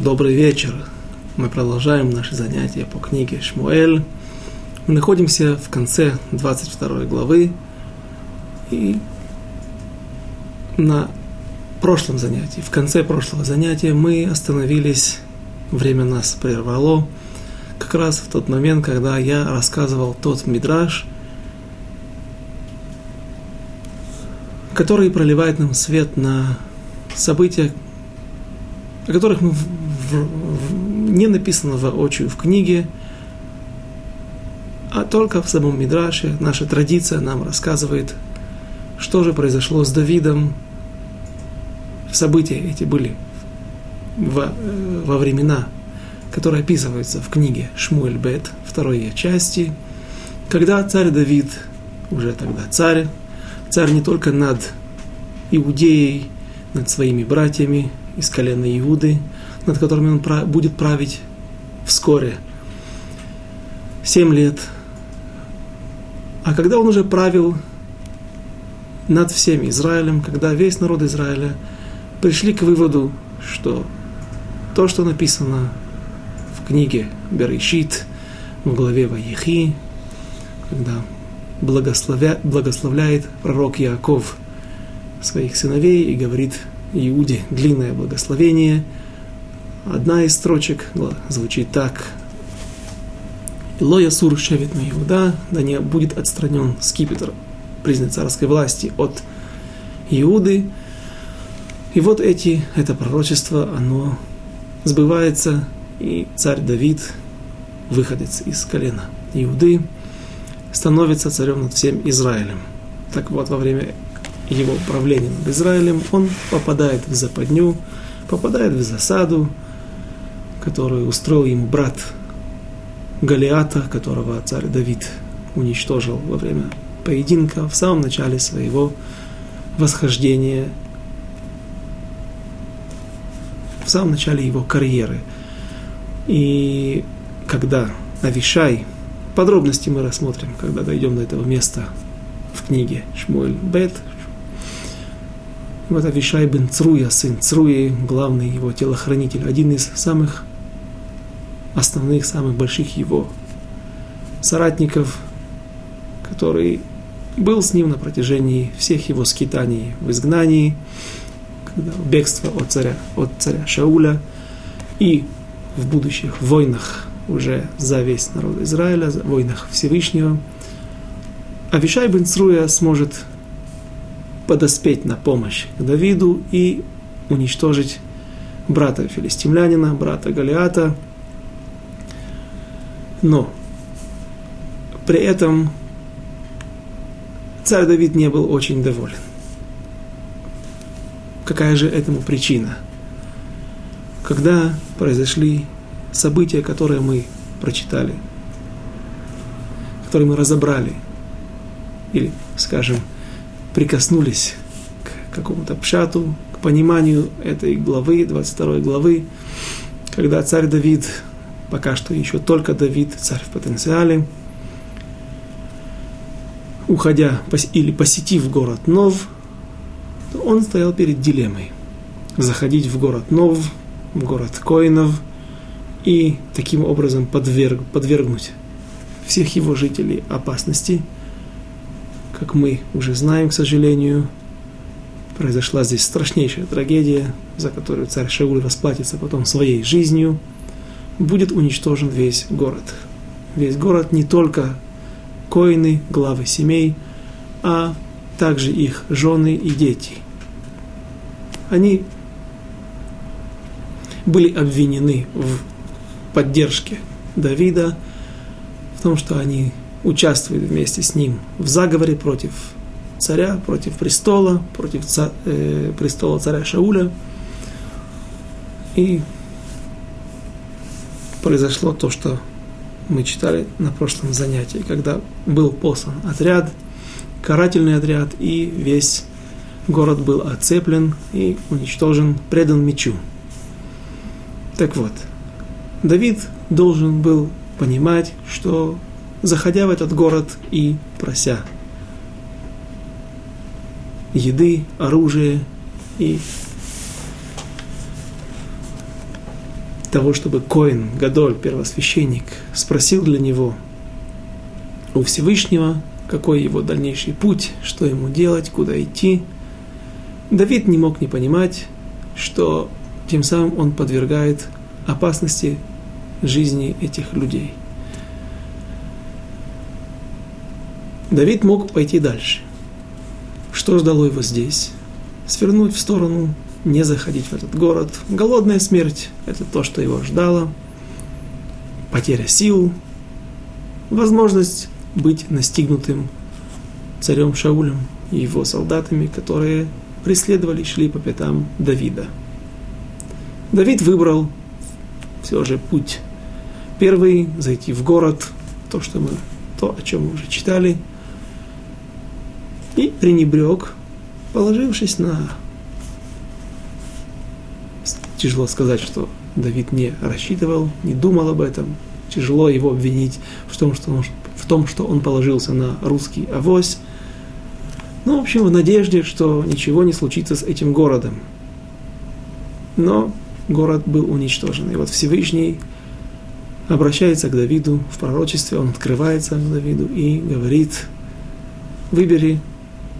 Добрый вечер. Мы продолжаем наши занятия по книге Шмуэль. Мы находимся в конце 22 главы. И на прошлом занятии, в конце прошлого занятия мы остановились, время нас прервало, как раз в тот момент, когда я рассказывал тот мидраж, который проливает нам свет на события, о которых мы в, в, не написано воочию в книге, а только в самом Мидраше наша традиция нам рассказывает, что же произошло с Давидом. События эти были во, во времена, которые описываются в книге Шмуэль Бет, второй части, когда царь Давид, уже тогда царь, царь не только над Иудеей, над своими братьями из колена Иуды, над которыми он будет править вскоре. Семь лет. А когда он уже правил над всем Израилем, когда весь народ Израиля пришли к выводу, что то, что написано в книге Берешит, в главе Ваехи, когда благословя, благословляет пророк Яков своих сыновей и говорит Иуде длинное благословение. Одна из строчек звучит так. Илоя Сур Шевит Иуда, да не будет отстранен скипетр признанной царской власти от Иуды. И вот эти, это пророчество, оно сбывается, и царь Давид, выходец из колена Иуды, становится царем над всем Израилем. Так вот, во время его правления над Израилем, он попадает в западню, попадает в засаду, которую устроил ему брат Галиата, которого царь Давид уничтожил во время поединка в самом начале своего восхождения, в самом начале его карьеры. И когда Авишай, подробности мы рассмотрим, когда дойдем до этого места в книге Шмуэль Бет, вот Авишай бен Цруя, сын Цруи, главный его телохранитель, один из самых основных, самых больших его соратников, который был с ним на протяжении всех его скитаний в изгнании, когда бегство от царя, от царя Шауля и в будущих войнах уже за весь народ Израиля, в войнах Всевышнего, Авишай бен Цруя сможет подоспеть на помощь к Давиду и уничтожить брата филистимлянина, брата Галиата. Но при этом царь Давид не был очень доволен. Какая же этому причина? Когда произошли события, которые мы прочитали, которые мы разобрали, или, скажем, прикоснулись к какому-то пшату, к пониманию этой главы, 22 главы, когда царь Давид, пока что еще только Давид, царь в потенциале, уходя или посетив город Нов, он стоял перед дилеммой. Заходить в город Нов, в город Коинов, и таким образом подверг, подвергнуть всех его жителей опасности – как мы уже знаем, к сожалению, произошла здесь страшнейшая трагедия, за которую царь Шауль расплатится потом своей жизнью, будет уничтожен весь город. Весь город не только коины, главы семей, а также их жены и дети. Они были обвинены в поддержке Давида, в том, что они участвует вместе с ним в заговоре против царя, против престола, против ца, э, престола царя Шауля. И произошло то, что мы читали на прошлом занятии, когда был послан отряд, карательный отряд, и весь город был оцеплен и уничтожен, предан мечу. Так вот, Давид должен был понимать, что заходя в этот город и прося еды, оружие и того, чтобы Коин, Гадоль, первосвященник, спросил для него у Всевышнего, какой его дальнейший путь, что ему делать, куда идти. Давид не мог не понимать, что тем самым он подвергает опасности жизни этих людей. Давид мог пойти дальше. Что ждало его здесь? Свернуть в сторону, не заходить в этот город. Голодная смерть – это то, что его ждало. Потеря сил, возможность быть настигнутым царем Шаулем и его солдатами, которые преследовали, шли по пятам Давида. Давид выбрал все же путь первый, зайти в город, то, что мы, то, о чем мы уже читали, и пренебрег, положившись на... Тяжело сказать, что Давид не рассчитывал, не думал об этом. Тяжело его обвинить в том, что он, в том, что он положился на русский авось. Ну, в общем, в надежде, что ничего не случится с этим городом. Но город был уничтожен. И вот Всевышний обращается к Давиду в пророчестве, он открывается к Давиду и говорит, выбери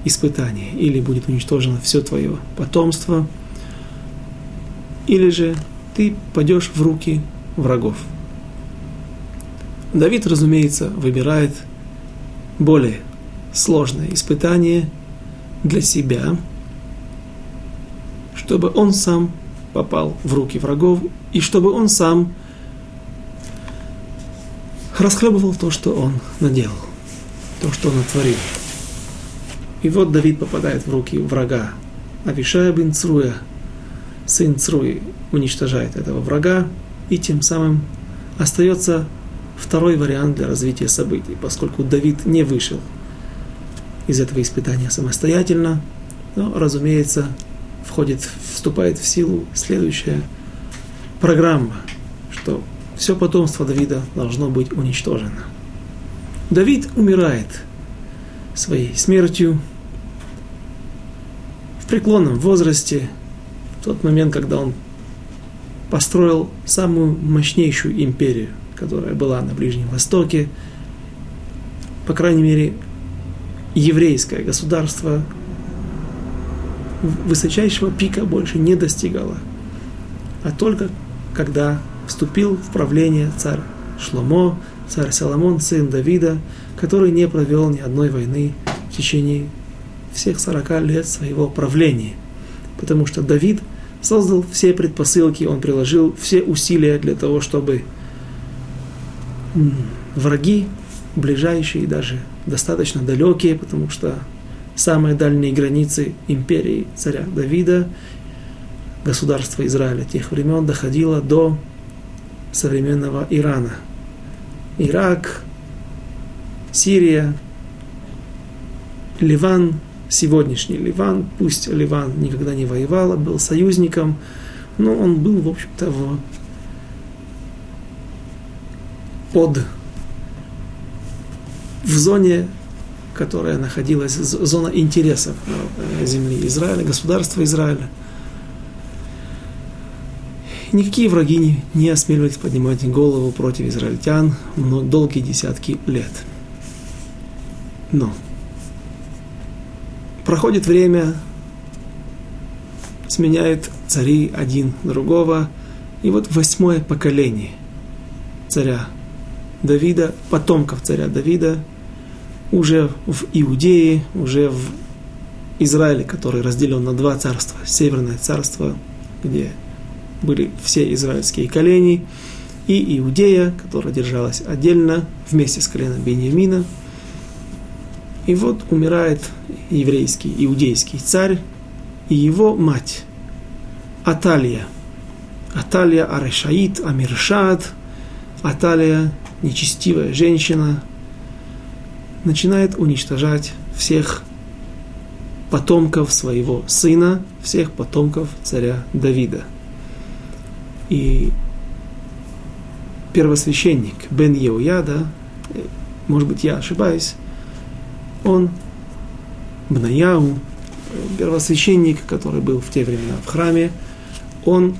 испытание, или будет уничтожено все твое потомство, или же ты пойдешь в руки врагов. Давид, разумеется, выбирает более сложное испытание для себя, чтобы он сам попал в руки врагов, и чтобы он сам расхлебывал то, что он наделал, то, что он натворил. И вот Давид попадает в руки врага. Авишая бин Цруя, сын Цруи, уничтожает этого врага, и тем самым остается второй вариант для развития событий, поскольку Давид не вышел из этого испытания самостоятельно, но, разумеется, входит, вступает в силу следующая программа, что все потомство Давида должно быть уничтожено. Давид умирает своей смертью преклонном возрасте, в тот момент, когда он построил самую мощнейшую империю, которая была на Ближнем Востоке, по крайней мере, еврейское государство высочайшего пика больше не достигало, а только когда вступил в правление царь Шломо, царь Соломон, сын Давида, который не провел ни одной войны в течение всех 40 лет своего правления. Потому что Давид создал все предпосылки, он приложил все усилия для того, чтобы враги, ближайшие и даже достаточно далекие, потому что самые дальние границы империи царя Давида, государства Израиля тех времен доходило до современного Ирана. Ирак, Сирия, Ливан, сегодняшний Ливан, пусть Ливан никогда не воевал, а был союзником, но он был, в общем-то, в, под в зоне которая находилась, зона интересов э, земли Израиля, государства Израиля. Никакие враги не, не осмеливались поднимать голову против израильтян долгие десятки лет. Но проходит время, сменяют цари один другого, и вот восьмое поколение царя Давида, потомков царя Давида, уже в Иудее, уже в Израиле, который разделен на два царства. Северное царство, где были все израильские колени, и Иудея, которая держалась отдельно вместе с коленом Бениамина. И вот умирает еврейский, иудейский царь и его мать Аталия. Аталия Арешаит, Амиршат, Аталия, нечестивая женщина, начинает уничтожать всех потомков своего сына, всех потомков царя Давида. И первосвященник Бен Еуяда, может быть, я ошибаюсь, он, Бнаяу, первосвященник, который был в те времена в храме, он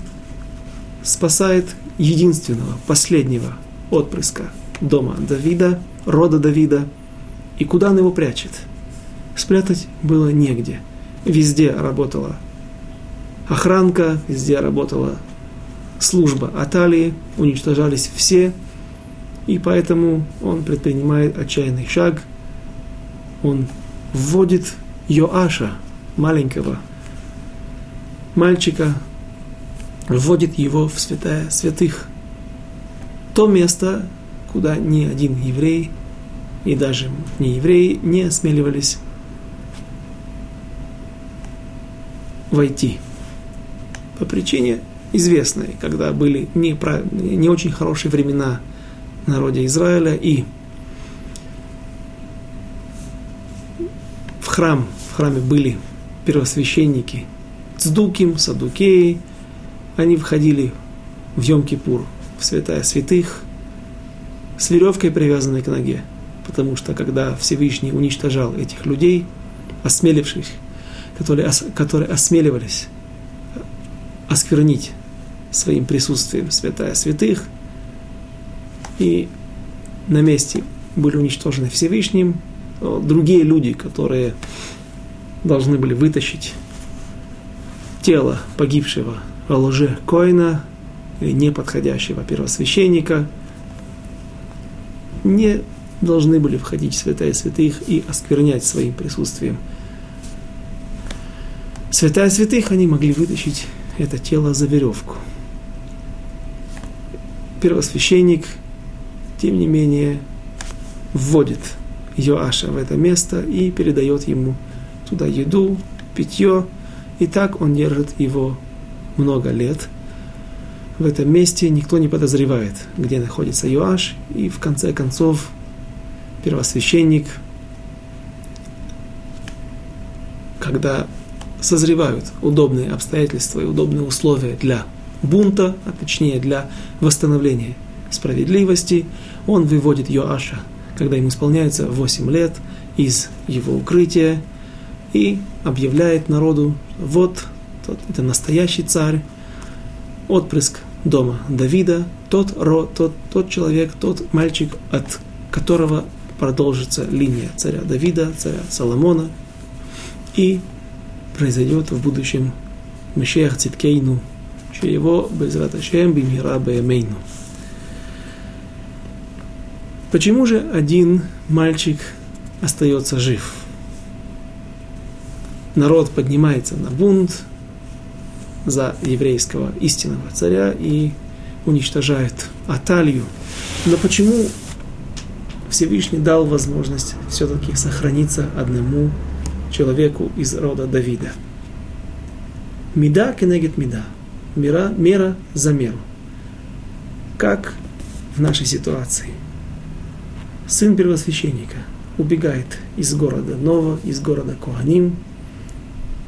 спасает единственного, последнего отпрыска дома Давида, рода Давида. И куда он его прячет? Спрятать было негде. Везде работала охранка, везде работала служба Аталии, уничтожались все, и поэтому он предпринимает отчаянный шаг. Он вводит Йоаша, маленького мальчика, вводит его в святая святых. То место, куда ни один еврей и даже не евреи не осмеливались войти. По причине известной, когда были не, не очень хорошие времена народе Израиля и храм, в храме были первосвященники Цдуким, Садукеи, они входили в Йом-Кипур, в святая святых, с веревкой, привязанной к ноге. Потому что когда Всевышний уничтожал этих людей, осмеливших, которые, которые осмеливались осквернить своим присутствием святая святых, и на месте были уничтожены Всевышним, другие люди, которые должны были вытащить тело погибшего лже Коина, неподходящего первосвященника, не должны были входить в святая святых и осквернять своим присутствием. Святая святых они могли вытащить это тело за веревку. Первосвященник, тем не менее, вводит Йоаша в это место и передает ему туда еду, питье, и так он держит его много лет. В этом месте никто не подозревает, где находится Йоаш, и в конце концов первосвященник, когда созревают удобные обстоятельства и удобные условия для бунта, а точнее для восстановления справедливости, он выводит Йоаша, когда ему исполняется 8 лет, из его укрытия и объявляет народу, вот тот, это настоящий царь, отпрыск дома Давида, тот, ро, тот, тот человек, тот мальчик, от которого продолжится линия царя Давида, царя Соломона, и произойдет в будущем Мешех Циткейну, его Безрат Ашем Беемейну. Почему же один мальчик остается жив? Народ поднимается на бунт за еврейского истинного царя и уничтожает Аталью. Но почему Всевышний дал возможность все-таки сохраниться одному человеку из рода Давида. Меда кенегет меда. Мера, мера за меру. Как в нашей ситуации. Сын первосвященника убегает из города Нова, из города Коаним,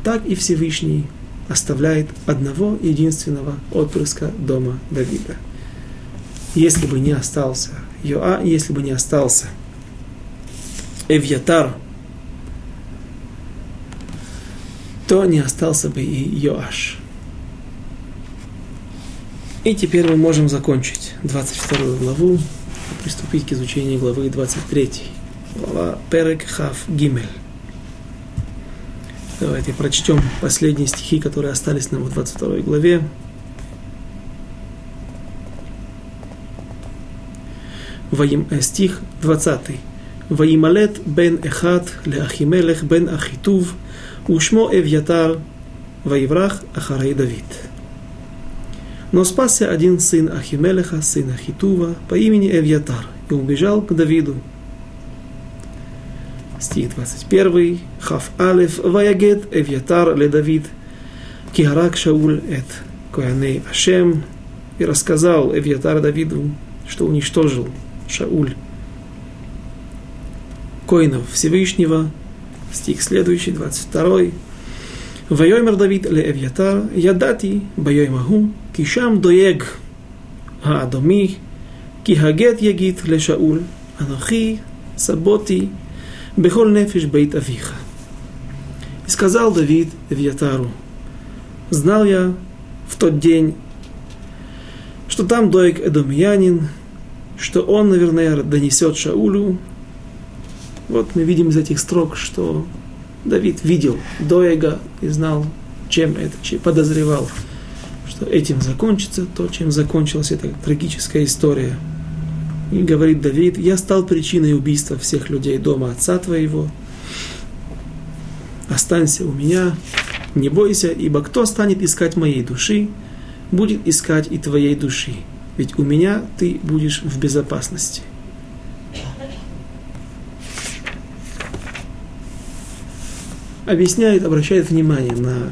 так и Всевышний оставляет одного единственного отпрыска дома Давида. Если бы не остался Йоа, если бы не остался Эвьятар, то не остался бы и Йоаш. И теперь мы можем закончить 22 главу приступить к изучению главы 23. Глава Перек Хав Гимель. Давайте прочтем последние стихи, которые остались нам в 22 главе. Ваим, э, стих 20. Ваималет бен Эхат ле Ахимелех бен Ахитув Ушмо Эвьятар Ваеврах Ахарей Давид. Но спасся один сын Ахимелеха, сын Ахитува, по имени Эвьятар, и убежал к Давиду. Стих 21. Хав Алеф Ваягет Эвьятар ле Давид, Кихарак Шауль эт Кояней Ашем, и рассказал Эвьятар Давиду, что уничтожил Шауль коинов Всевышнего, Стих следующий, 22. Вайомер Давид Леевьятар, Ядати, Байоймаху, Кишам Доег, Аадоми, Кихагет Ягит ле Шаул, Анахи, Саботи, Бехол Нефиш Бейт Авиха. И сказал Давид Эвьятару, знал я в тот день, что там Доек Эдомиянин, что он, наверное, донесет Шаулю. Вот мы видим из этих строк, что Давид видел Доега и знал, чем это, чем подозревал, что этим закончится то, чем закончилась эта трагическая история. И говорит Давид, я стал причиной убийства всех людей дома отца твоего. Останься у меня, не бойся, ибо кто станет искать моей души, будет искать и твоей души. Ведь у меня ты будешь в безопасности. Объясняет, обращает внимание на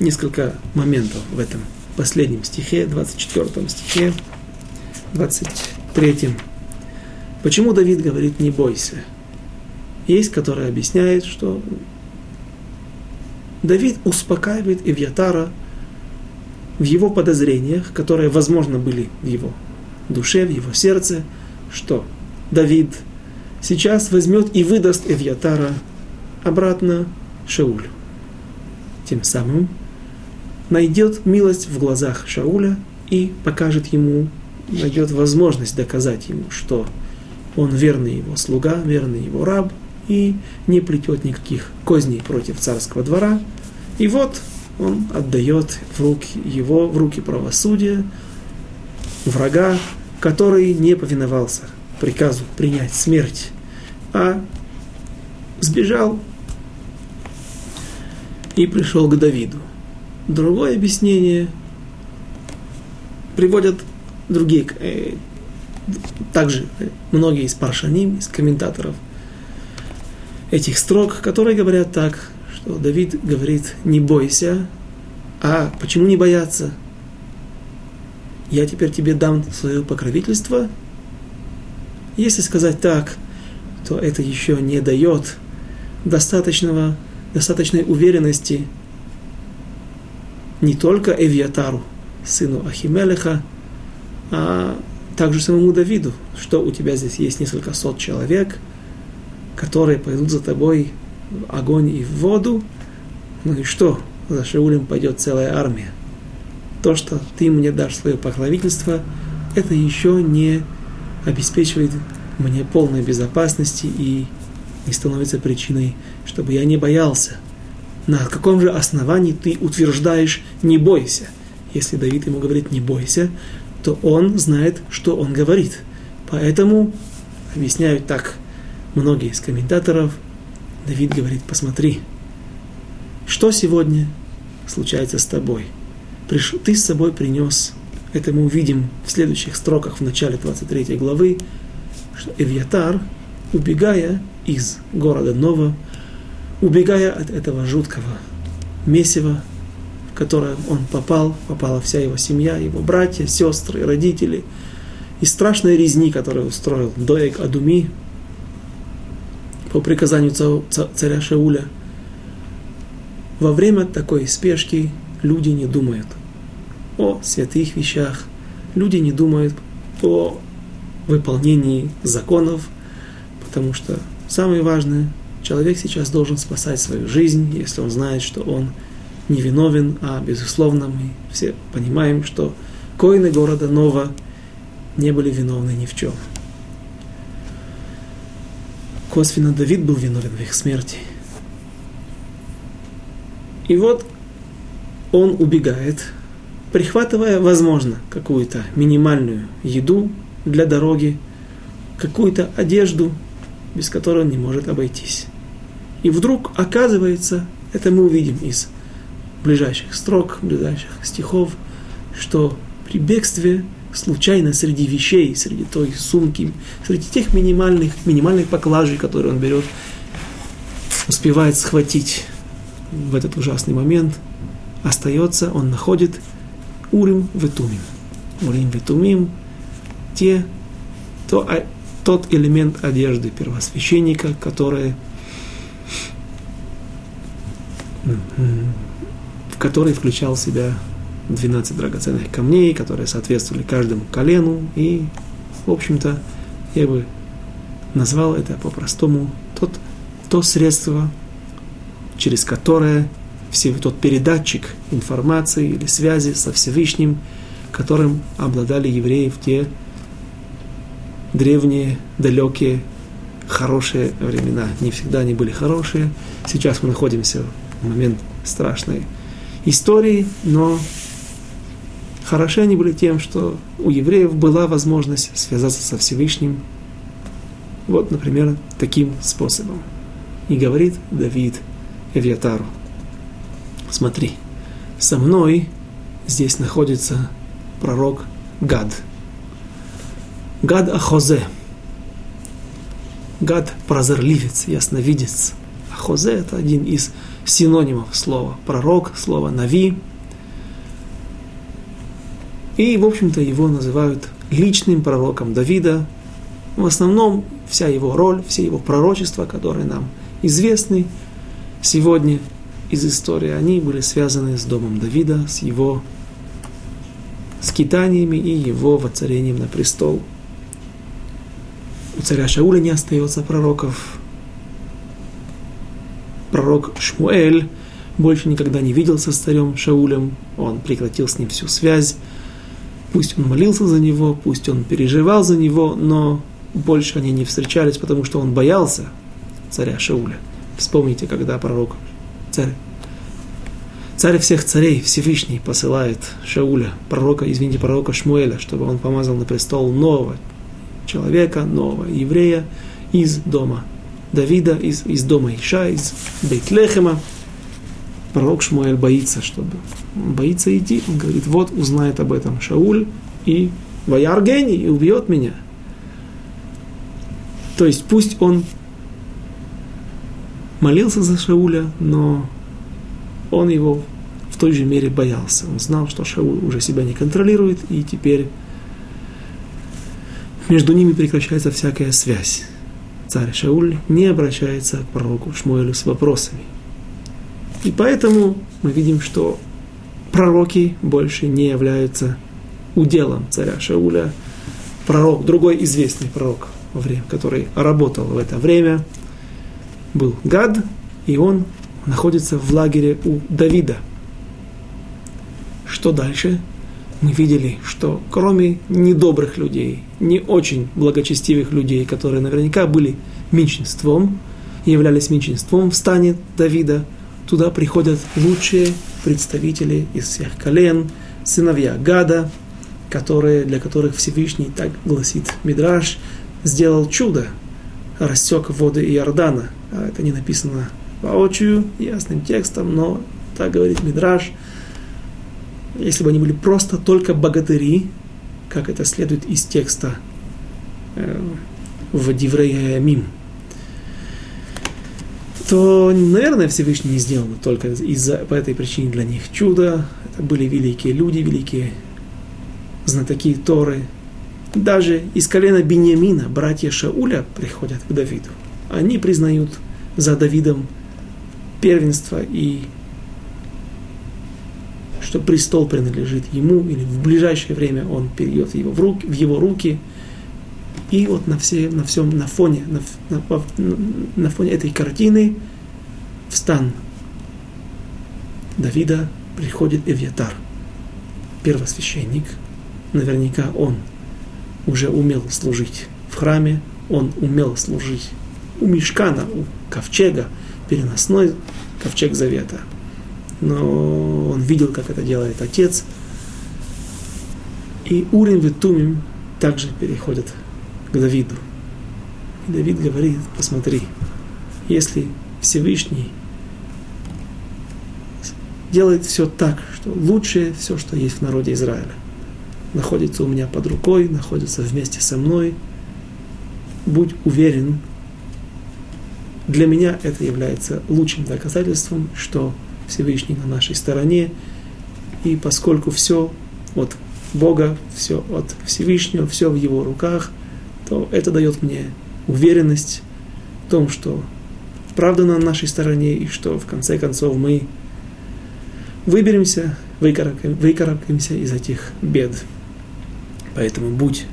несколько моментов в этом последнем стихе, 24 стихе, 23. Почему Давид говорит «не бойся»? Есть, который объясняет, что Давид успокаивает Ивьятара в его подозрениях, которые, возможно, были в его душе, в его сердце, что Давид сейчас возьмет и выдаст Эвьятара обратно Шаулю. Тем самым найдет милость в глазах Шауля и покажет ему, найдет возможность доказать ему, что он верный его слуга, верный его раб и не плетет никаких козней против царского двора. И вот он отдает в руки его, в руки правосудия, врага, который не повиновался приказу принять смерть, а сбежал и пришел к Давиду. Другое объяснение приводят другие, э, также многие из паршаним, из комментаторов этих строк, которые говорят так, что Давид говорит, не бойся, а почему не бояться? Я теперь тебе дам свое покровительство. Если сказать так, то это еще не дает достаточного, достаточной уверенности не только Эвиатару, сыну Ахимелеха, а также самому Давиду, что у тебя здесь есть несколько сот человек, которые пойдут за тобой в огонь и в воду. Ну и что? За Шаулем пойдет целая армия. То, что ты мне дашь свое покровительство, это еще не обеспечивает мне полной безопасности и не становится причиной, чтобы я не боялся – на каком же основании ты утверждаешь «не бойся»? Если Давид ему говорит «не бойся», то он знает, что он говорит. Поэтому, объясняют так многие из комментаторов, Давид говорит, посмотри, что сегодня случается с тобой? Ты с собой принес, это мы увидим в следующих строках в начале 23 главы, что Эвьятар, убегая из города Нова, убегая от этого жуткого месива, в которое он попал, попала вся его семья, его братья, сестры, родители, и страшной резни, которую устроил Доек Адуми по приказанию царя Шауля. Во время такой спешки люди не думают о святых вещах, люди не думают о выполнении законов, потому что самое важное Человек сейчас должен спасать свою жизнь, если он знает, что он невиновен, а безусловно мы все понимаем, что коины города Нова не были виновны ни в чем. Косвенно Давид был виновен в их смерти. И вот он убегает, прихватывая, возможно, какую-то минимальную еду для дороги, какую-то одежду, без которой он не может обойтись. И вдруг оказывается, это мы увидим из ближайших строк, ближайших стихов, что при бегстве случайно среди вещей, среди той сумки, среди тех минимальных, минимальных поклажей, которые он берет, успевает схватить в этот ужасный момент, остается, он находит Урим Ветумим. Урим Ветумим, те, то, тот элемент одежды первосвященника, который в который включал в себя 12 драгоценных камней, которые соответствовали каждому колену. И, в общем-то, я бы назвал это по-простому тот, то средство, через которое все, тот передатчик информации или связи со Всевышним которым обладали евреи в те древние, далекие, хорошие времена. Не всегда они были хорошие. Сейчас мы находимся в момент страшной истории, но хороши они были тем, что у евреев была возможность связаться со Всевышним. Вот, например, таким способом. И говорит Давид Эвиатару, смотри, со мной здесь находится пророк Гад. Гад Ахозе. Гад прозорливец, ясновидец. Ахозе это один из синонимов слова пророк, слова нави. И, в общем-то, его называют личным пророком Давида. В основном вся его роль, все его пророчества, которые нам известны сегодня из истории, они были связаны с домом Давида, с его скитаниями и его воцарением на престол. У царя Шауля не остается пророков. Пророк Шмуэль больше никогда не виделся с царем Шаулем, он прекратил с ним всю связь. Пусть он молился за него, пусть он переживал за него, но больше они не встречались, потому что он боялся царя Шауля. Вспомните, когда пророк, царь, царь всех царей Всевышний посылает Шауля, пророка, извините, пророка Шмуэля, чтобы он помазал на престол нового человека, нового еврея из дома Давида, из, из дома Иша, из Бейтлехема. Пророк Шмуэль боится, чтобы он боится идти. Он говорит, вот узнает об этом Шауль и Ваяргени и убьет меня. То есть пусть он молился за Шауля, но он его в той же мере боялся. Он знал, что Шауль уже себя не контролирует, и теперь между ними прекращается всякая связь. Царь Шауль не обращается к пророку Шмуэлю с вопросами. И поэтому мы видим, что пророки больше не являются уделом царя Шауля. Пророк, другой известный пророк, который работал в это время, был Гад, и он находится в лагере у Давида. Что дальше? Мы видели, что кроме недобрых людей, не очень благочестивых людей, которые наверняка были меньшинством, являлись меньшинством в стане Давида, туда приходят лучшие представители из всех колен, сыновья Гада, которые, для которых Всевышний, так гласит Мидраш, сделал чудо, рассек воды Иордана. А это не написано воочию, ясным текстом, но так говорит Мидраш. Если бы они были просто только богатыри, как это следует из текста э, в Диврея Мим, то, наверное, Всевышний не сделал бы только из-за, по этой причине для них чудо. Это были великие люди, великие знатоки Торы, даже из колена Бениамина братья Шауля приходят к Давиду. Они признают за Давидом первенство и что престол принадлежит ему, или в ближайшее время он перейдет его в, руки, в его руки. И вот на, все, на всем, на фоне, на, на, на фоне этой картины в стан Давида приходит Эвьятар, первосвященник. Наверняка он уже умел служить в храме, он умел служить у Мешкана, у ковчега, переносной ковчег завета. Но он видел, как это делает отец. И Урим и также переходят к Давиду. И Давид говорит, посмотри, если Всевышний делает все так, что лучшее все, что есть в народе Израиля – находится у меня под рукой, находится вместе со мной. Будь уверен, для меня это является лучшим доказательством, что Всевышний на нашей стороне, и поскольку все от Бога, все от Всевышнего, все в Его руках, то это дает мне уверенность в том, что правда на нашей стороне, и что в конце концов мы выберемся, выкарабкаемся из этих бед. Поэтому будь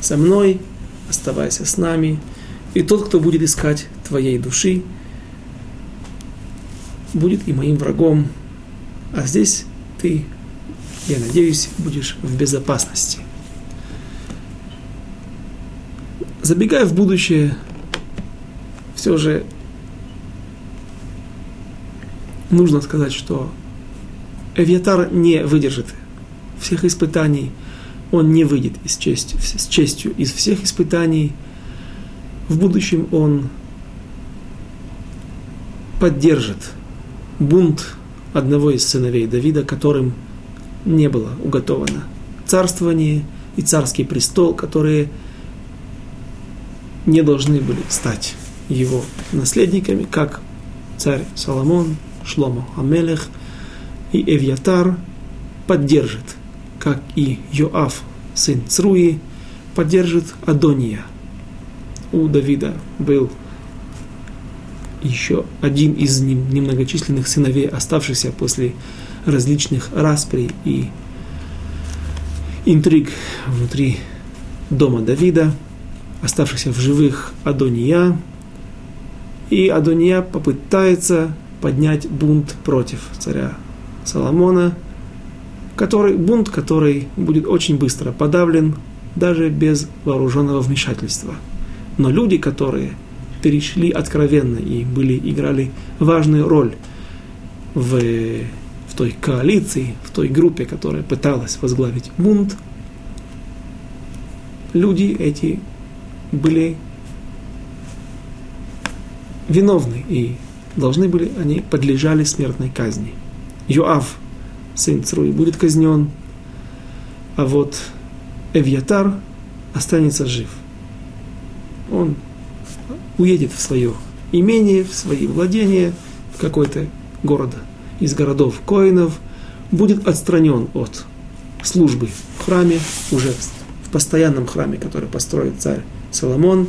со мной, оставайся с нами. И тот, кто будет искать твоей души, будет и моим врагом. А здесь ты я надеюсь, будешь в безопасности. Забегая в будущее, все же нужно сказать, что Эвьятар не выдержит всех испытаний, он не выйдет из чести, с честью из всех испытаний. В будущем он поддержит бунт одного из сыновей Давида, которым не было уготовано царствование и царский престол, которые не должны были стать его наследниками, как царь Соломон, Шломо Амелех и Эвьятар поддержит, как и Йоав, сын Цруи, поддержит Адония. У Давида был еще один из немногочисленных сыновей, оставшихся после различных расприй и интриг внутри дома Давида, оставшихся в живых Адония. И Адония попытается поднять бунт против царя Соломона, который, бунт, который будет очень быстро подавлен, даже без вооруженного вмешательства. Но люди, которые перешли откровенно и были, играли важную роль в, в той коалиции, в той группе, которая пыталась возглавить бунт, люди эти были виновны и должны были, они подлежали смертной казни. Йоав, сын Цруи, будет казнен, а вот Эвьятар останется жив. Он уедет в свое имение, в свои владения, в какой-то город из городов Коинов, будет отстранен от службы в храме, уже в постоянном храме, который построит царь Соломон.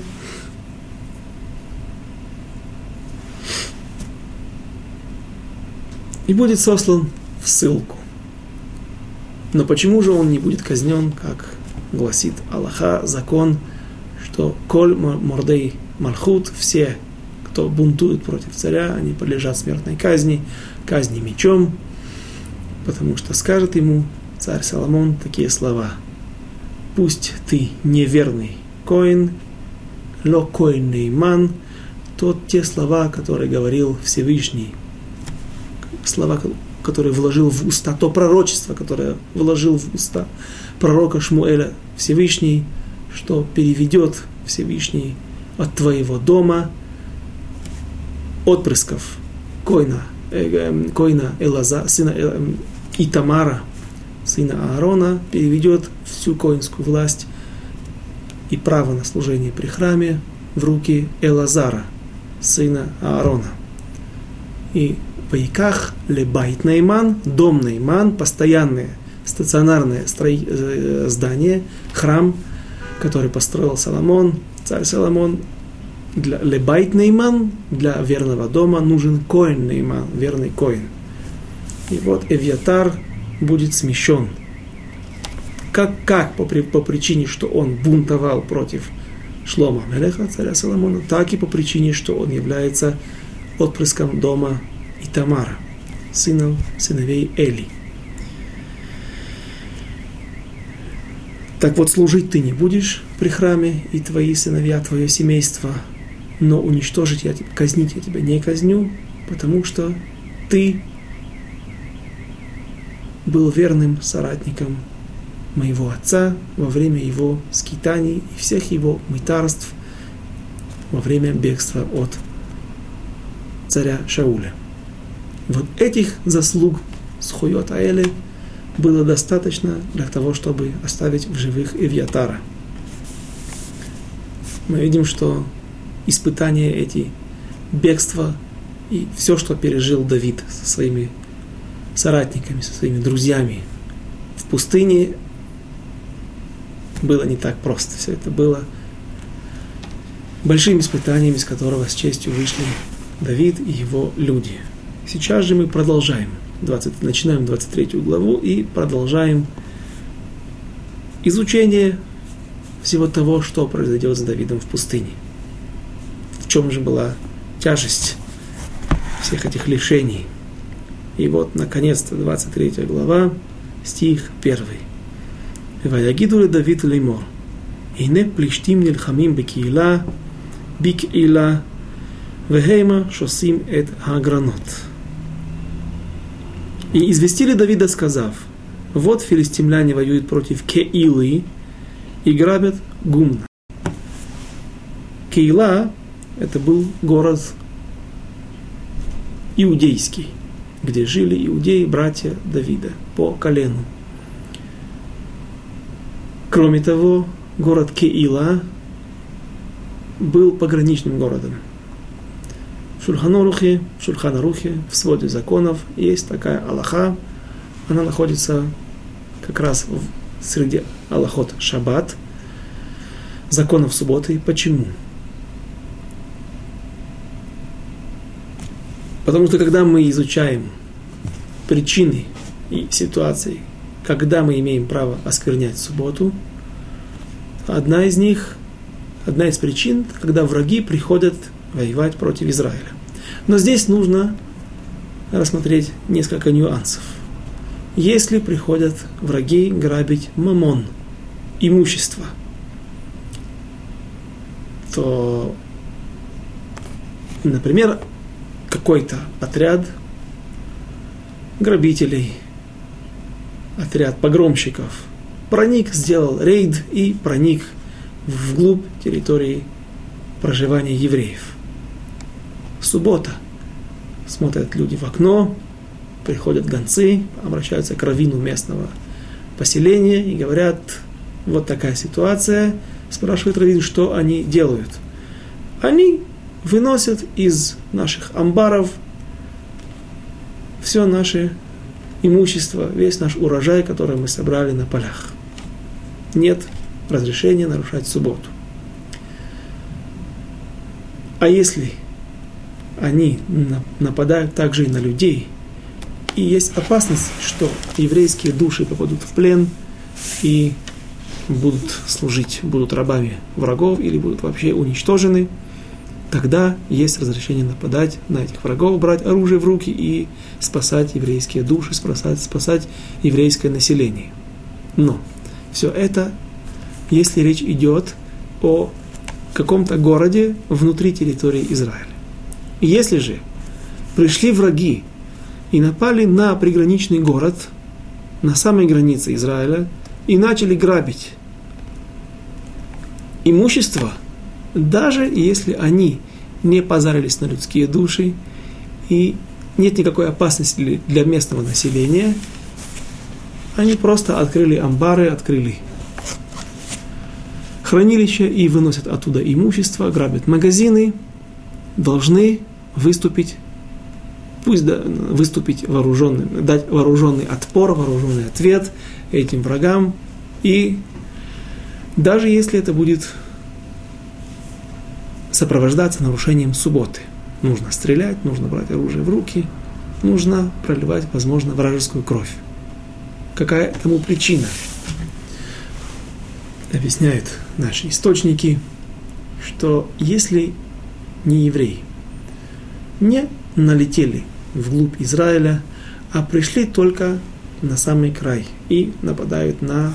И будет сослан в ссылку. Но почему же он не будет казнен, как гласит Аллаха, закон, что коль мордей Малхут, все, кто бунтует против царя, они подлежат смертной казни, казни мечом, потому что скажет ему царь Соломон такие слова. Пусть ты неверный коин, ло коин нейман, тот те слова, которые говорил Всевышний, слова, которые вложил в уста, то пророчество, которое вложил в уста пророка Шмуэля Всевышний, что переведет Всевышний от твоего дома отпрысков Койна, э, э, Койна Элаза, сына э, Итамара, сына Аарона, переведет всю коинскую власть и право на служение при храме в руки Элазара, сына Аарона. И Вайках לבית נאמן, дом נאמן, постоянное стационарное э, здание, храм, который построил Соломон, Царь Соломон для לבית נאמן, для верного дома нужен כהן נאמן, верный כהן. И вот Эвьятар будет смещен. Как, как по, по причине, что он бунтовал против Шлома Мелеха, царя Соломона, так и по причине, что он является отпрыском дома Итамара, сыном сыновей Эли. Так вот, служить ты не будешь при храме, и твои сыновья, твое семейство, но уничтожить я тебя, казнить я тебя не казню, потому что ты был верным соратником моего отца во время его скитаний и всех его мытарств во время бегства от царя Шауля. Вот этих заслуг с Хуйот Аэле – было достаточно для того, чтобы оставить в живых Ивьятара. Мы видим, что испытания эти, бегство и все, что пережил Давид со своими соратниками, со своими друзьями в пустыне, было не так просто. Все это было большим испытанием, из которого с честью вышли Давид и его люди. Сейчас же мы продолжаем. 20, начинаем 23 главу и продолжаем изучение всего того, что произойдет с Давидом в пустыне. В чем же была тяжесть всех этих лишений. И вот, наконец-то, 23 глава стих первый. Ваягиду Давид леймор. Ине плештим нельхамим бекиила, бикила, вегейма шосим эт агранот. И известили Давида, сказав, вот филистимляне воюют против Кеилы и грабят Гумна. Кейла – это был город иудейский, где жили иудеи, братья Давида по колену. Кроме того, город Кеила был пограничным городом. В Шульханорухе, в в своде законов есть такая Аллаха. Она находится как раз в, среди Аллахот Шаббат, законов субботы. Почему? Потому что когда мы изучаем причины и ситуации, когда мы имеем право осквернять субботу, одна из них, одна из причин, когда враги приходят воевать против Израиля. Но здесь нужно рассмотреть несколько нюансов. Если приходят враги грабить мамон, имущество, то, например, какой-то отряд грабителей, отряд погромщиков проник, сделал рейд и проник вглубь территории проживания евреев. Суббота. Смотрят люди в окно, приходят гонцы, обращаются к раввину местного поселения и говорят, вот такая ситуация, спрашивают раввин, что они делают. Они выносят из наших амбаров все наше имущество, весь наш урожай, который мы собрали на полях. Нет разрешения нарушать субботу. А если они нападают также и на людей, и есть опасность, что еврейские души попадут в плен и будут служить, будут рабами врагов или будут вообще уничтожены – тогда есть разрешение нападать на этих врагов, брать оружие в руки и спасать еврейские души, спасать, спасать еврейское население. Но все это, если речь идет о каком-то городе внутри территории Израиля. Если же пришли враги и напали на приграничный город, на самой границе Израиля, и начали грабить имущество – даже если они не позарились на людские души и нет никакой опасности для местного населения, они просто открыли амбары, открыли хранилища и выносят оттуда имущество, грабят магазины, должны выступить, пусть да, выступить вооруженным, дать вооруженный отпор, вооруженный ответ этим врагам. И даже если это будет сопровождаться нарушением субботы. Нужно стрелять, нужно брать оружие в руки, нужно проливать, возможно, вражескую кровь. Какая тому причина? Объясняют наши источники, что если не евреи не налетели вглубь Израиля, а пришли только на самый край и нападают на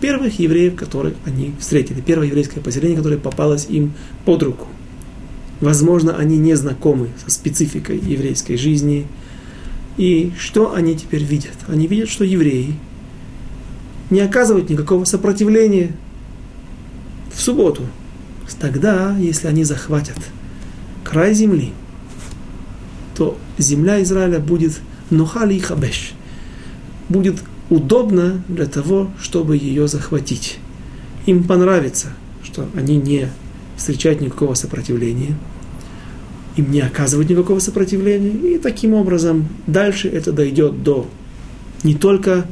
первых евреев, которых они встретили, первое еврейское поселение, которое попалось им под руку. Возможно, они не знакомы со спецификой еврейской жизни. И что они теперь видят? Они видят, что евреи не оказывают никакого сопротивления в субботу. Тогда, если они захватят край земли, то земля Израиля будет нохали и хабеш, будет удобно для того, чтобы ее захватить. Им понравится, что они не встречают никакого сопротивления, им не оказывают никакого сопротивления, и таким образом дальше это дойдет до не только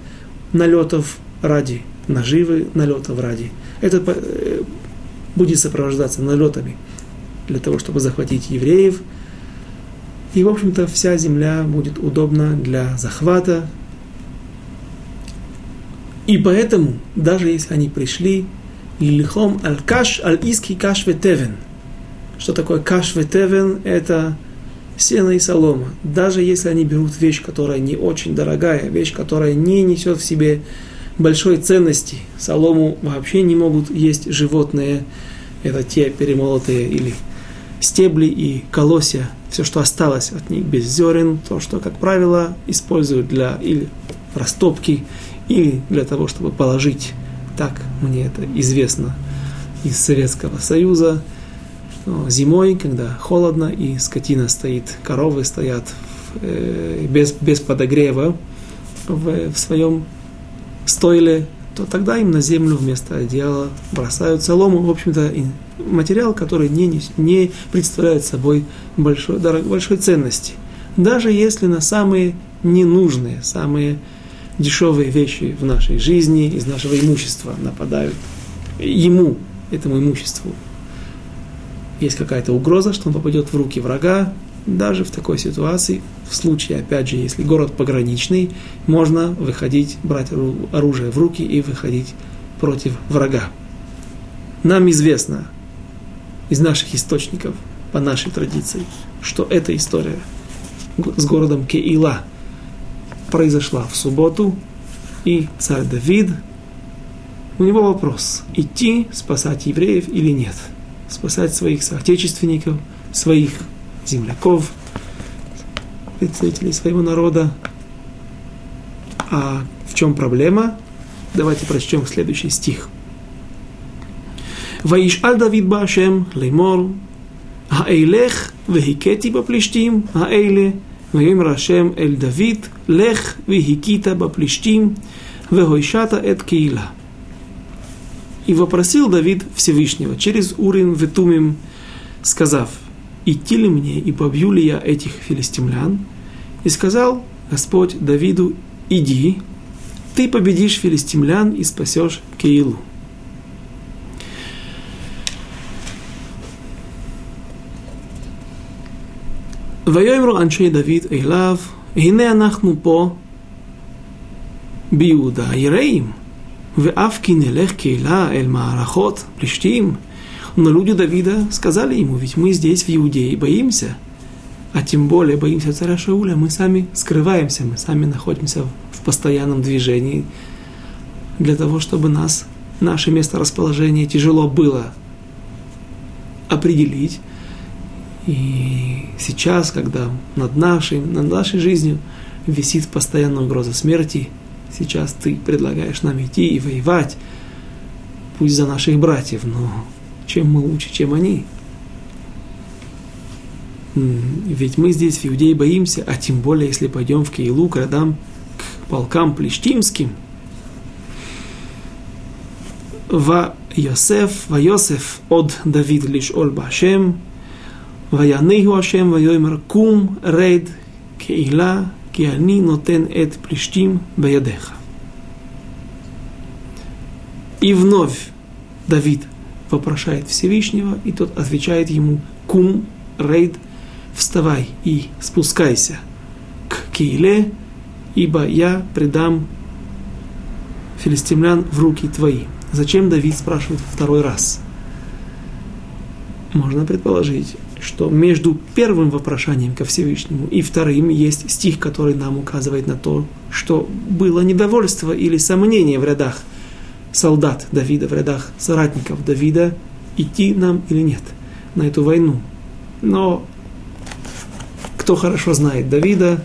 налетов ради наживы, налетов ради. Это э, будет сопровождаться налетами для того, чтобы захватить евреев. И, в общем-то, вся земля будет удобна для захвата, и поэтому, даже если они пришли, лилихом аль-каш аль-иски каш ветевен. Что такое каш ветевен? Это сено и солома, даже если они берут вещь, которая не очень дорогая, вещь, которая не несет в себе большой ценности, солому вообще не могут есть животные, это те перемолотые или стебли и колосья, все, что осталось от них без зерен, то, что, как правило, используют для или растопки, или для того, чтобы положить, так мне это известно из Советского Союза, зимой, когда холодно и скотина стоит, коровы стоят э, без, без подогрева в, в своем стойле, то тогда им на землю вместо одеяла бросают солому. В общем-то, материал, который не, не представляет собой большой, дорог, большой ценности. Даже если на самые ненужные, самые дешевые вещи в нашей жизни, из нашего имущества нападают ему, этому имуществу, есть какая-то угроза, что он попадет в руки врага, даже в такой ситуации, в случае, опять же, если город пограничный, можно выходить, брать оружие в руки и выходить против врага. Нам известно из наших источников, по нашей традиции, что эта история с городом Кеила произошла в субботу, и царь Давид, у него вопрос, идти спасать евреев или нет – спасать своих соотечественников, своих земляков, представителей своего народа. А в чем проблема? Давайте прочтем следующий стих. וישאל דוד בהשם לאמור, האלך והכיתי בפלישתים האלה, ויאמר השם אל דוד, לך והכית בפלישתים, והוישעת את קהילה. И вопросил Давид Всевышнего через Урим Ветумим, сказав, идти ли мне и побью ли я этих филистимлян? И сказал Господь Давиду, иди, ты победишь филистимлян и спасешь Киилу. ויאמרו אנשי דוד אליו, הנה אנחנו פה ביהודה יראים. ואף כי נלך קהילה אל מערכות плештим, но люди Давида сказали ему, ведь мы здесь, в Иудее, боимся, а тем более боимся царя Шауля, мы сами скрываемся, мы сами находимся в постоянном движении для того, чтобы нас, наше место расположения тяжело было определить. И сейчас, когда над нашей, над нашей жизнью висит постоянная угроза смерти – Сейчас ты предлагаешь нам идти и воевать, пусть за наших братьев, но чем мы лучше, чем они. Ведь мы здесь в Иудее боимся, а тем более, если пойдем в Киелу, к родам, к полкам плештимским. Ва Йосеф, ва Йосеф от Давид лишь Оль Башем, ва Янейху Ашем, ва Йоймар Кум, Рейд, Киила, Киани, Нотен, Эт, Плештим, Баядеха. И вновь Давид вопрошает Всевышнего, и тот отвечает ему, кум, рейд, вставай и спускайся к Кииле, ибо я предам филистимлян в руки твои. Зачем Давид спрашивает второй раз? Можно предположить, что между первым вопрошанием ко Всевышнему и вторым есть стих, который нам указывает на то, что было недовольство или сомнение в рядах солдат Давида, в рядах соратников Давида, идти нам или нет на эту войну. Но кто хорошо знает Давида,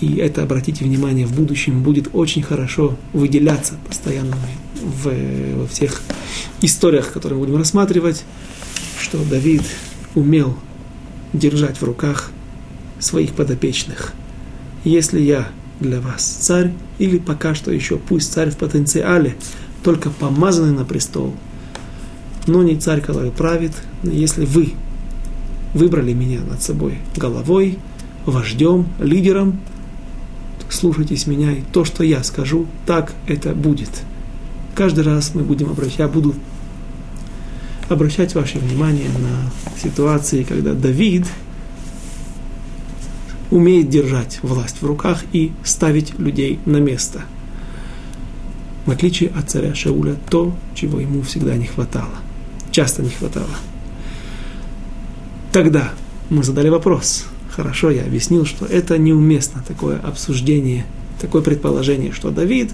и это, обратите внимание, в будущем будет очень хорошо выделяться постоянно в, во всех историях, которые мы будем рассматривать, что Давид умел держать в руках своих подопечных. Если я для вас царь, или пока что еще пусть царь в потенциале, только помазанный на престол, но не царь, который правит, если вы выбрали меня над собой головой, вождем, лидером, слушайтесь меня, и то, что я скажу, так это будет. Каждый раз мы будем обращать, я буду обращать ваше внимание на ситуации, когда Давид умеет держать власть в руках и ставить людей на место. В отличие от царя Шауля, то, чего ему всегда не хватало. Часто не хватало. Тогда мы задали вопрос. хорошо я объяснил, что это неуместно, такое обсуждение, такое предположение, что Давид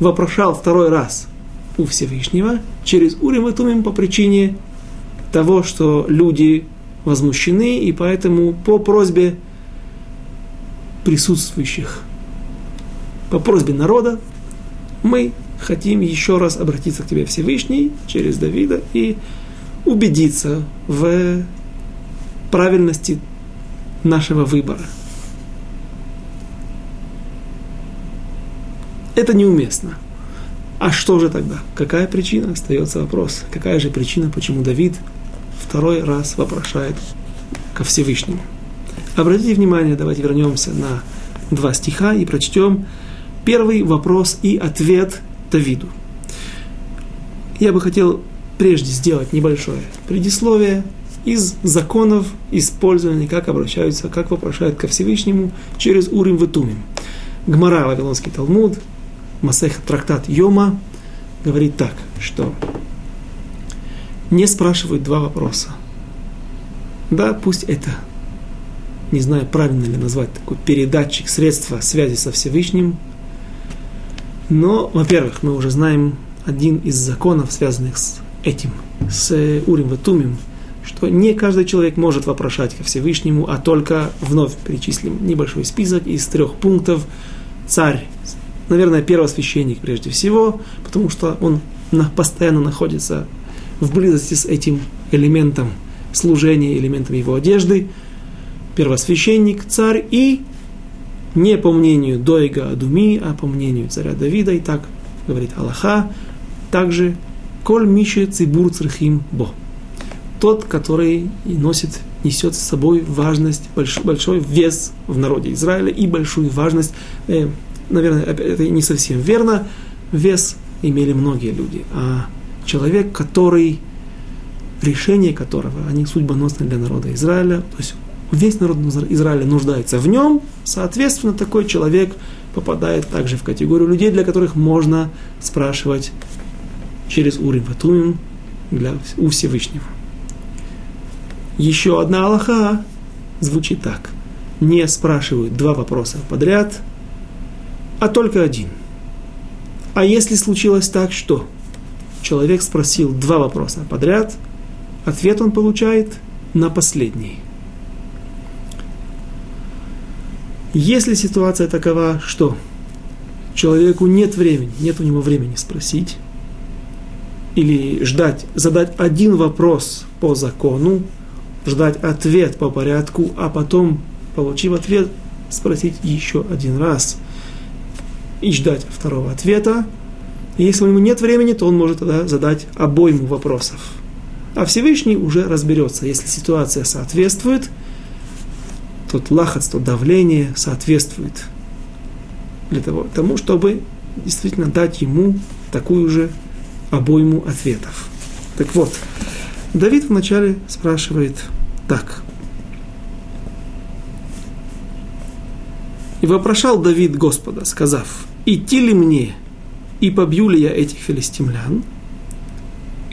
вопрошал второй раз у Всевышнего через Урим и Тумим по причине того, что люди возмущены, и поэтому по просьбе присутствующих, по просьбе народа, мы хотим еще раз обратиться к тебе, Всевышний, через Давида и убедиться в правильности нашего выбора. Это неуместно. А что же тогда? Какая причина? Остается вопрос. Какая же причина, почему Давид второй раз вопрошает ко Всевышнему? Обратите внимание, давайте вернемся на два стиха и прочтем первый вопрос и ответ Давиду. Я бы хотел прежде сделать небольшое предисловие из законов использования, как обращаются, как вопрошают ко Всевышнему через Урим Ветумим. Гмара, Вавилонский Талмуд, Масех трактат Йома, говорит так, что не спрашивают два вопроса. Да, пусть это, не знаю, правильно ли назвать, такой передатчик, средства связи со Всевышним. Но, во-первых, мы уже знаем один из законов, связанных с этим, с Урим Ватумим, что не каждый человек может вопрошать ко Всевышнему, а только вновь перечислим небольшой список из трех пунктов. Царь, наверное, первосвященник прежде всего, потому что он постоянно находится в близости с этим элементом служения, элементом его одежды. Первосвященник, царь и не по мнению Дойга Адуми, а по мнению царя Давида, и так говорит Аллаха, также Коль Миши Цибур Црхим Бо тот, который носит, несет с собой важность, большой, большой вес в народе Израиля и большую важность, э, наверное, это не совсем верно, вес имели многие люди, а человек, который, решение которого, они судьбоносны для народа Израиля, то есть весь народ Израиля нуждается в нем, соответственно, такой человек попадает также в категорию людей, для которых можно спрашивать через Урим Ватумим для, у Всевышнего. Еще одна Аллаха звучит так. Не спрашивают два вопроса подряд, а только один. А если случилось так, что человек спросил два вопроса подряд, ответ он получает на последний. Если ситуация такова, что человеку нет времени, нет у него времени спросить, или ждать, задать один вопрос по закону, ждать ответ по порядку, а потом, получив ответ, спросить еще один раз и ждать второго ответа. Если у него нет времени, то он может тогда задать обойму вопросов. А Всевышний уже разберется, если ситуация соответствует, тот лахац, то давление соответствует для того, тому, чтобы действительно дать ему такую же обойму ответов. Так вот, Давид вначале спрашивает так. И вопрошал Давид Господа, сказав, идти ли мне и побью ли я этих филистимлян?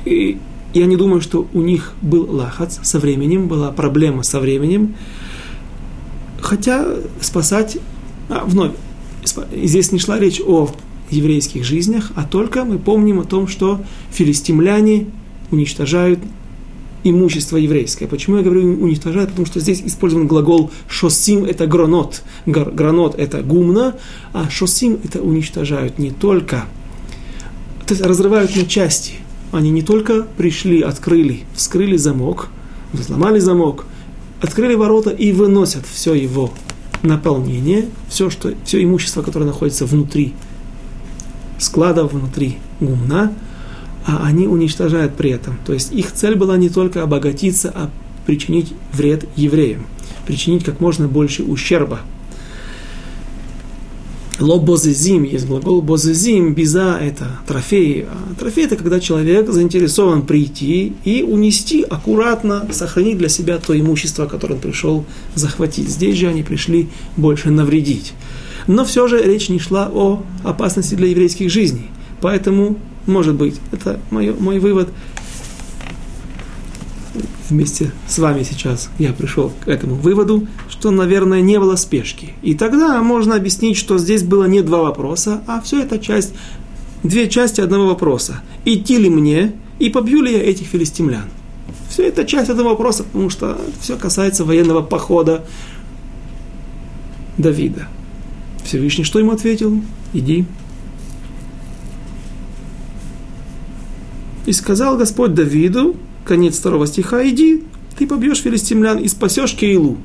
И я не думаю, что у них был лахац со временем, была проблема со временем. Хотя спасать, а, вновь, здесь не шла речь о еврейских жизнях, а только мы помним о том, что филистимляне уничтожают имущество еврейское. Почему я говорю уничтожают? Потому что здесь использован глагол шосим – это гранот, гранот – это гумна, а шосим – это уничтожают не только, то есть разрывают на части. Они не только пришли, открыли, вскрыли замок, взломали замок, открыли ворота и выносят все его наполнение, все, что, все имущество, которое находится внутри складов, внутри гумна – а они уничтожают при этом. То есть их цель была не только обогатиться, а причинить вред евреям, причинить как можно больше ущерба. Лобозезим, есть глагол бозезим, биза – это трофей. А трофей – это когда человек заинтересован прийти и унести аккуратно, сохранить для себя то имущество, которое он пришел захватить. Здесь же они пришли больше навредить. Но все же речь не шла о опасности для еврейских жизней. Поэтому может быть. Это мой, мой вывод. Вместе с вами сейчас я пришел к этому выводу, что, наверное, не было спешки. И тогда можно объяснить, что здесь было не два вопроса, а все это часть, две части одного вопроса. Идти ли мне и побью ли я этих филистимлян? Все это часть этого вопроса, потому что все касается военного похода Давида. Всевышний что ему ответил? Иди. И сказал Господь Давиду, конец второго стиха, иди, ты побьешь филистимлян и спасешь Кейлу.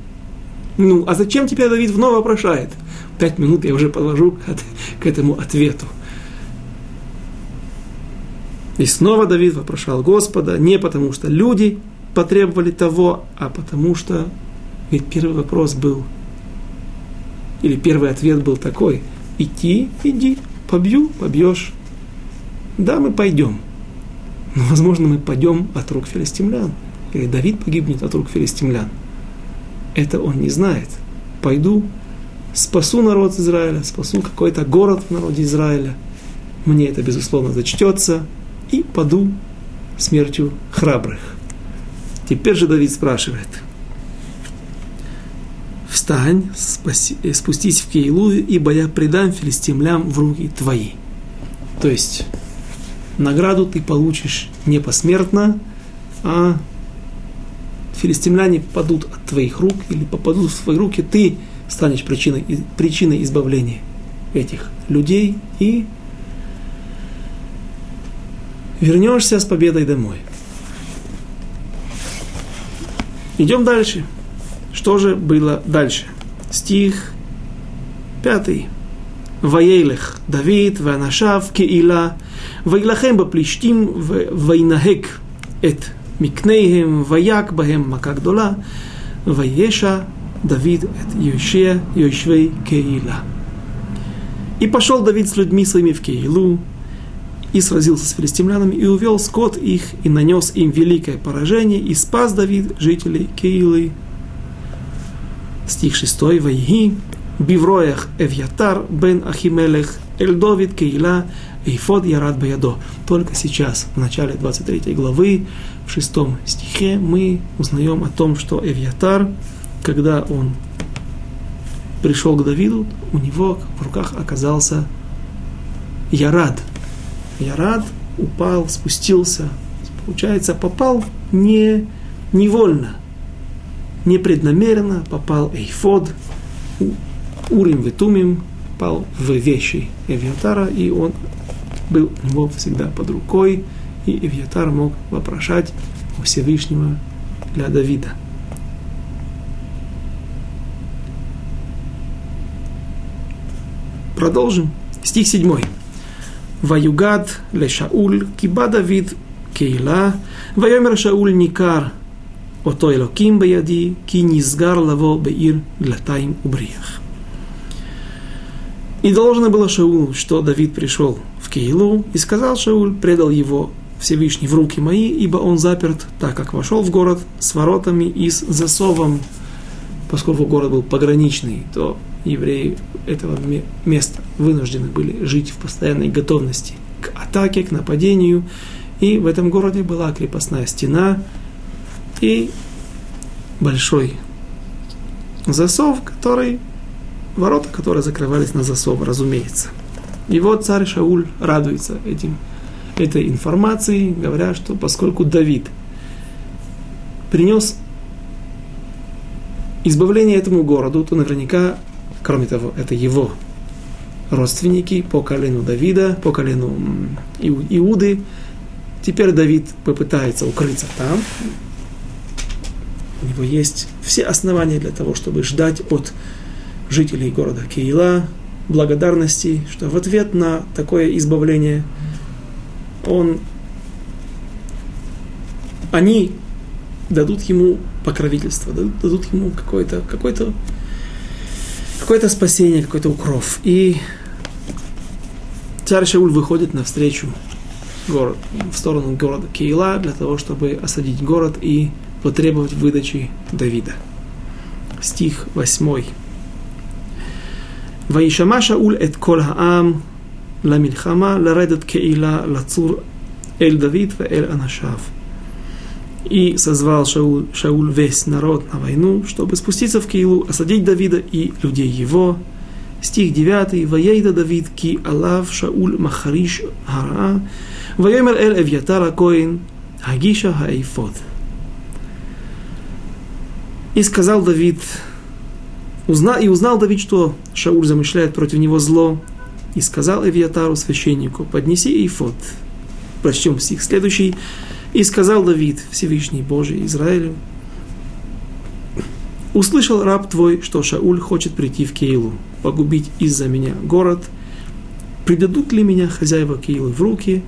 Ну, а зачем тебя Давид вновь вопрошает? Пять минут я уже подвожу к, к этому ответу. И снова Давид вопрошал Господа, не потому что люди потребовали того, а потому что ведь первый вопрос был, или первый ответ был такой, идти, иди, побью, побьешь. Да, мы пойдем. Но, возможно, мы пойдем от рук филистимлян. Или Давид погибнет от рук филистимлян. Это он не знает. Пойду, спасу народ Израиля, спасу какой-то город в народе Израиля. Мне это, безусловно, зачтется. И паду смертью храбрых. Теперь же Давид спрашивает. Встань, спаси, спустись в Кейлу, ибо я предам филистимлям в руки твои. То есть, награду ты получишь не посмертно, а филистимляне падут от твоих рук или попадут в твои руки, ты станешь причиной, причиной избавления этих людей и вернешься с победой домой. Идем дальше. Что же было дальше? Стих пятый. Ваейлех Давид, Ванашав, Кеила, Вайлахем Баплиштим, Вайнахек, Эт Микнейхем, Ваяк Бахем, Мака Гдола, Ваеша, Давид, это Йошия, Йошвей, Кеила. И пошел Давид с людьми своими в Кеилу, и сразился с филистимлянами, и увел скот их, и нанес им великое поражение, и спас Давид жителей Кеилы. Стих 6. Вайги, Бивроях Эвьятар, Бен Ахимелех, Эльдовид, Кейла, Эйфод Ярад Баядо. Только сейчас, в начале 23 главы, в шестом стихе, мы узнаем о том, что Эвьятар, когда он пришел к Давиду, у него в руках оказался Ярад. Ярад упал, спустился, получается, попал не невольно, непреднамеренно, попал Эйфод, Урим Ветумим, попал в вещи Эвиатара, и он был у него всегда под рукой, и Ивьятар мог вопрошать у Всевышнего для Давида. Продолжим. Стих 7. Ваюгад лешауль киба Давид кейла вайомер шауль никар ото элоким баяди ки низгар лаво беир длатаим убриях. И должно было Шаулу, что Давид пришел в Кейлу и сказал Шауль, предал его Всевышний в руки мои, ибо он заперт, так как вошел в город с воротами и с засовом. Поскольку город был пограничный, то евреи этого места вынуждены были жить в постоянной готовности к атаке, к нападению. И в этом городе была крепостная стена и большой засов, который ворота, которые закрывались на засов, разумеется. И вот царь Шауль радуется этим, этой информацией, говоря, что поскольку Давид принес избавление этому городу, то наверняка, кроме того, это его родственники по колену Давида, по колену Иуды. Теперь Давид попытается укрыться там. У него есть все основания для того, чтобы ждать от жителей города Киила, благодарности, что в ответ на такое избавление он, они дадут ему покровительство, дадут, дадут ему какое-то какое -то, какое -то спасение, какой-то укров. И царь Шауль выходит навстречу город, в сторону города Кейла для того, чтобы осадить город и потребовать выдачи Давида. Стих 8. Ваишама Шауль эт кол хаам למלחמה, לרדת קהילה לצור אל דוד ואל אנשיו. И созвал Шауль, Шауль весь народ на войну, чтобы спуститься в Киилу, осадить Давида и людей его. Стих 9. Ваейда Давид ки алав Шауль махариш хара. Ваемер эль Эвьятара Коин Агиша Хаифот. И сказал Давид, узна, и узнал Давид, что Шауль замышляет против него зло, и сказал Эвиатару, священнику, поднеси эйфот. Прочтем стих следующий. И сказал Давид, Всевышний Божий Израилю, услышал раб твой, что Шауль хочет прийти в Кейлу, погубить из-за меня город. Предадут ли меня хозяева Кейлы в руки?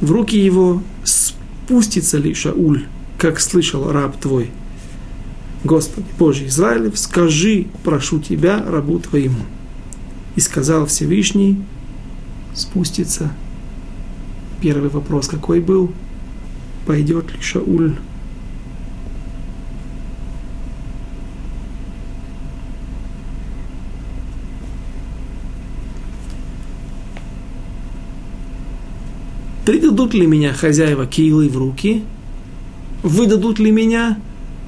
В руки его спустится ли Шауль, как слышал раб твой? Господи, Боже Израилев, скажи, прошу Тебя, рабу Твоему. И сказал Всевышний, спустится Первый вопрос какой был? Пойдет ли Шауль? Придадут ли меня хозяева Киилы в руки? Выдадут ли меня?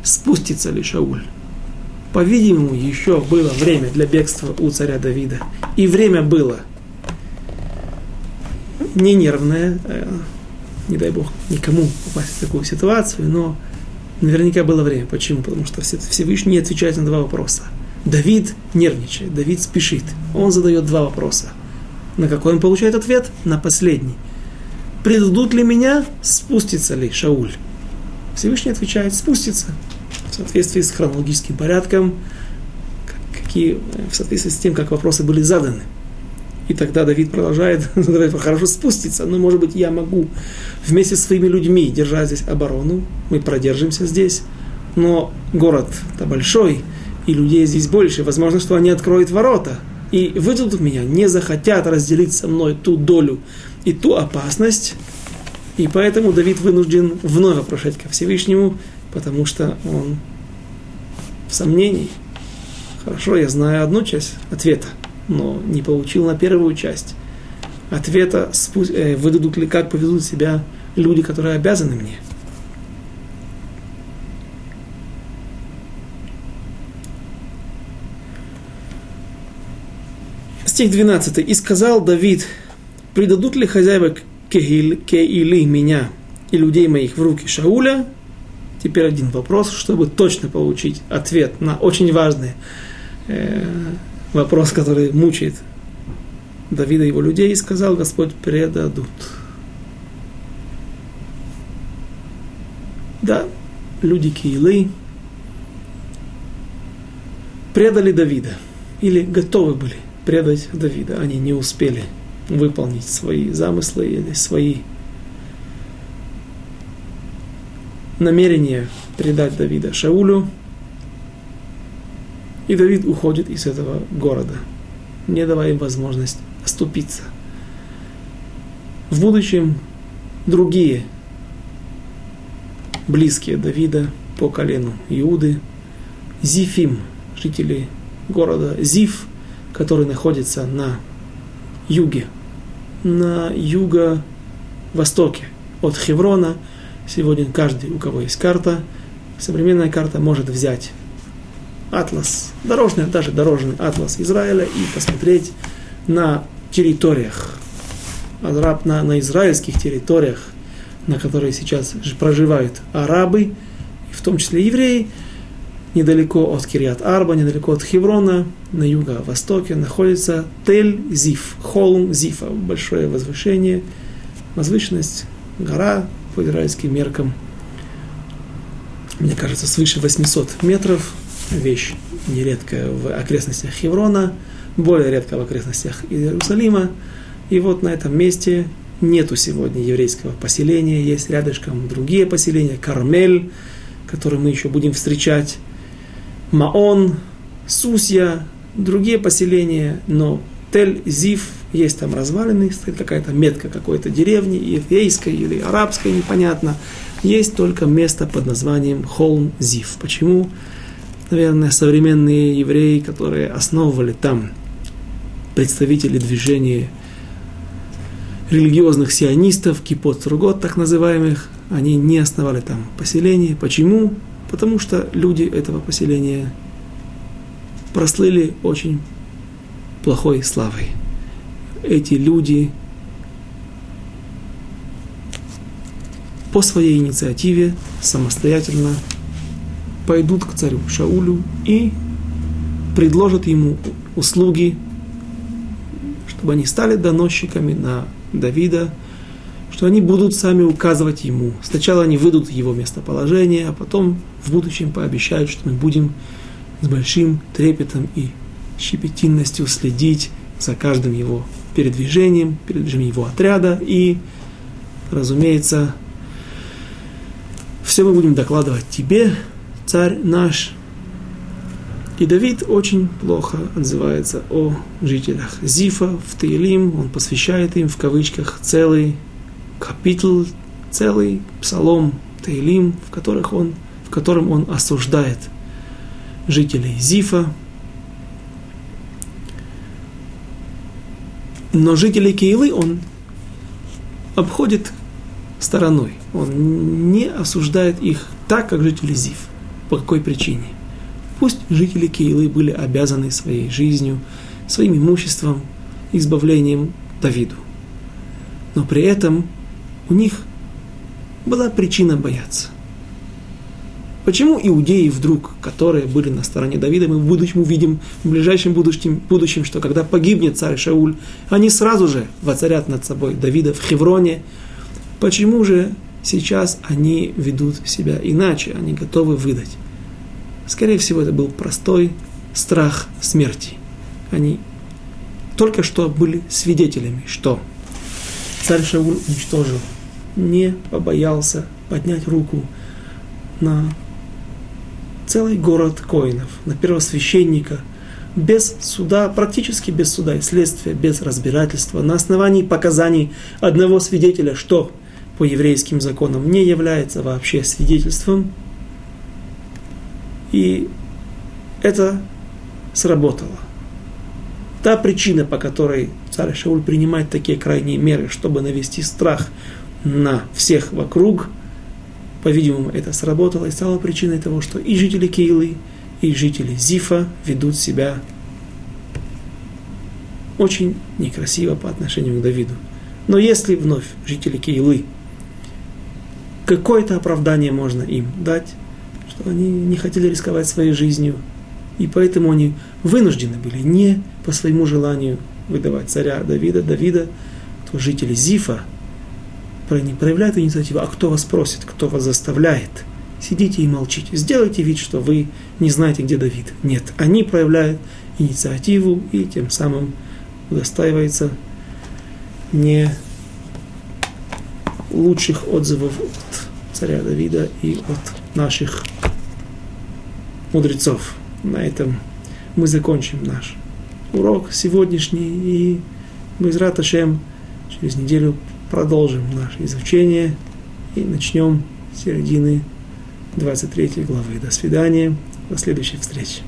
Спустится ли Шауль? По-видимому, еще было время для бегства у царя Давида. И время было – не нервная, э, не дай бог никому попасть в такую ситуацию, но наверняка было время. Почему? Потому что Всевышний отвечает на два вопроса. Давид нервничает, Давид спешит. Он задает два вопроса. На какой он получает ответ? На последний. Предадут ли меня, спустится ли Шауль? Всевышний отвечает, спустится. В соответствии с хронологическим порядком, какие, в соответствии с тем, как вопросы были заданы. И тогда Давид продолжает, хорошо спуститься, но, может быть, я могу вместе с своими людьми держать здесь оборону, мы продержимся здесь, но город-то большой, и людей здесь больше, возможно, что они откроют ворота и выйдут меня, не захотят разделить со мной ту долю и ту опасность, и поэтому Давид вынужден вновь вопрошать ко Всевышнему, потому что он в сомнении. Хорошо, я знаю одну часть ответа – но не получил на первую часть ответа, э, выдадут ли, как поведут себя люди, которые обязаны мне. Стих 12. «И сказал Давид, предадут ли хозяева Кеили меня и людей моих в руки Шауля?» Теперь один вопрос, чтобы точно получить ответ на очень важный э, вопрос, который мучает Давида и его людей, и сказал Господь, предадут. Да, люди Киилы предали Давида, или готовы были предать Давида, они не успели выполнить свои замыслы или свои намерения предать Давида Шаулю, и Давид уходит из этого города, не давая им возможность оступиться. В будущем другие близкие Давида по колену Иуды, Зифим, жители города Зиф, который находится на юге, на юго-востоке от Хеврона. Сегодня каждый, у кого есть карта, современная карта может взять атлас, дорожный, даже дорожный атлас Израиля и посмотреть на территориях, на, на израильских территориях, на которые сейчас проживают арабы, в том числе евреи, недалеко от Кириат Арба, недалеко от Хеврона, на юго-востоке находится Тель-Зиф, холм Зифа, большое возвышение, возвышенность, гора по израильским меркам, мне кажется, свыше 800 метров, вещь нередкая в окрестностях Хеврона, более редко в окрестностях Иерусалима. И вот на этом месте нету сегодня еврейского поселения, есть рядышком другие поселения, Кармель, которые мы еще будем встречать, Маон, Сусья, другие поселения, но Тель-Зив, есть там развалины, стоит какая-то метка какой-то деревни, еврейской или арабской, непонятно. Есть только место под названием Холм-Зив. Почему? наверное, современные евреи, которые основывали там представители движения религиозных сионистов, кипот ругот так называемых, они не основали там поселение. Почему? Потому что люди этого поселения прослыли очень плохой славой. Эти люди по своей инициативе самостоятельно пойдут к царю Шаулю и предложат ему услуги, чтобы они стали доносчиками на Давида, что они будут сами указывать ему. Сначала они выйдут его местоположение, а потом в будущем пообещают, что мы будем с большим трепетом и щепетильностью следить за каждым его передвижением, передвижением его отряда и, разумеется, все мы будем докладывать тебе, царь наш. И Давид очень плохо отзывается о жителях Зифа в Таилим, он посвящает им в кавычках целый капитул, целый псалом Таилим, в, которых он, в котором он осуждает жителей Зифа. Но жителей Кейлы он обходит стороной. Он не осуждает их так, как жители Зив. По какой причине? Пусть жители Кейлы были обязаны своей жизнью, своим имуществом, избавлением Давиду. Но при этом у них была причина бояться. Почему иудеи вдруг, которые были на стороне Давида, мы в будущем увидим, в ближайшем будущем, будущем, что когда погибнет царь Шауль, они сразу же воцарят над собой Давида в Хевроне. Почему же сейчас они ведут себя иначе, они готовы выдать? Скорее всего, это был простой страх смерти. Они только что были свидетелями, что царь Шауль уничтожил, не побоялся поднять руку на целый город коинов, на первосвященника, без суда, практически без суда и следствия, без разбирательства, на основании показаний одного свидетеля, что по еврейским законам не является вообще свидетельством. И это сработало. Та причина, по которой царь Шауль принимает такие крайние меры, чтобы навести страх на всех вокруг – по-видимому, это сработало и стало причиной того, что и жители Кейлы, и жители Зифа ведут себя очень некрасиво по отношению к Давиду. Но если вновь жители Кейлы, какое-то оправдание можно им дать, что они не хотели рисковать своей жизнью, и поэтому они вынуждены были не по своему желанию выдавать царя Давида, Давида, то жители Зифа – не проявляют инициативу, а кто вас просит, кто вас заставляет. Сидите и молчите. Сделайте вид, что вы не знаете, где Давид. Нет, они проявляют инициативу и тем самым удостаивается не лучших отзывов от царя Давида и от наших мудрецов. На этом мы закончим наш урок сегодняшний и мы из Раташем через неделю продолжим наше изучение и начнем с середины 23 главы. До свидания, до следующей встречи.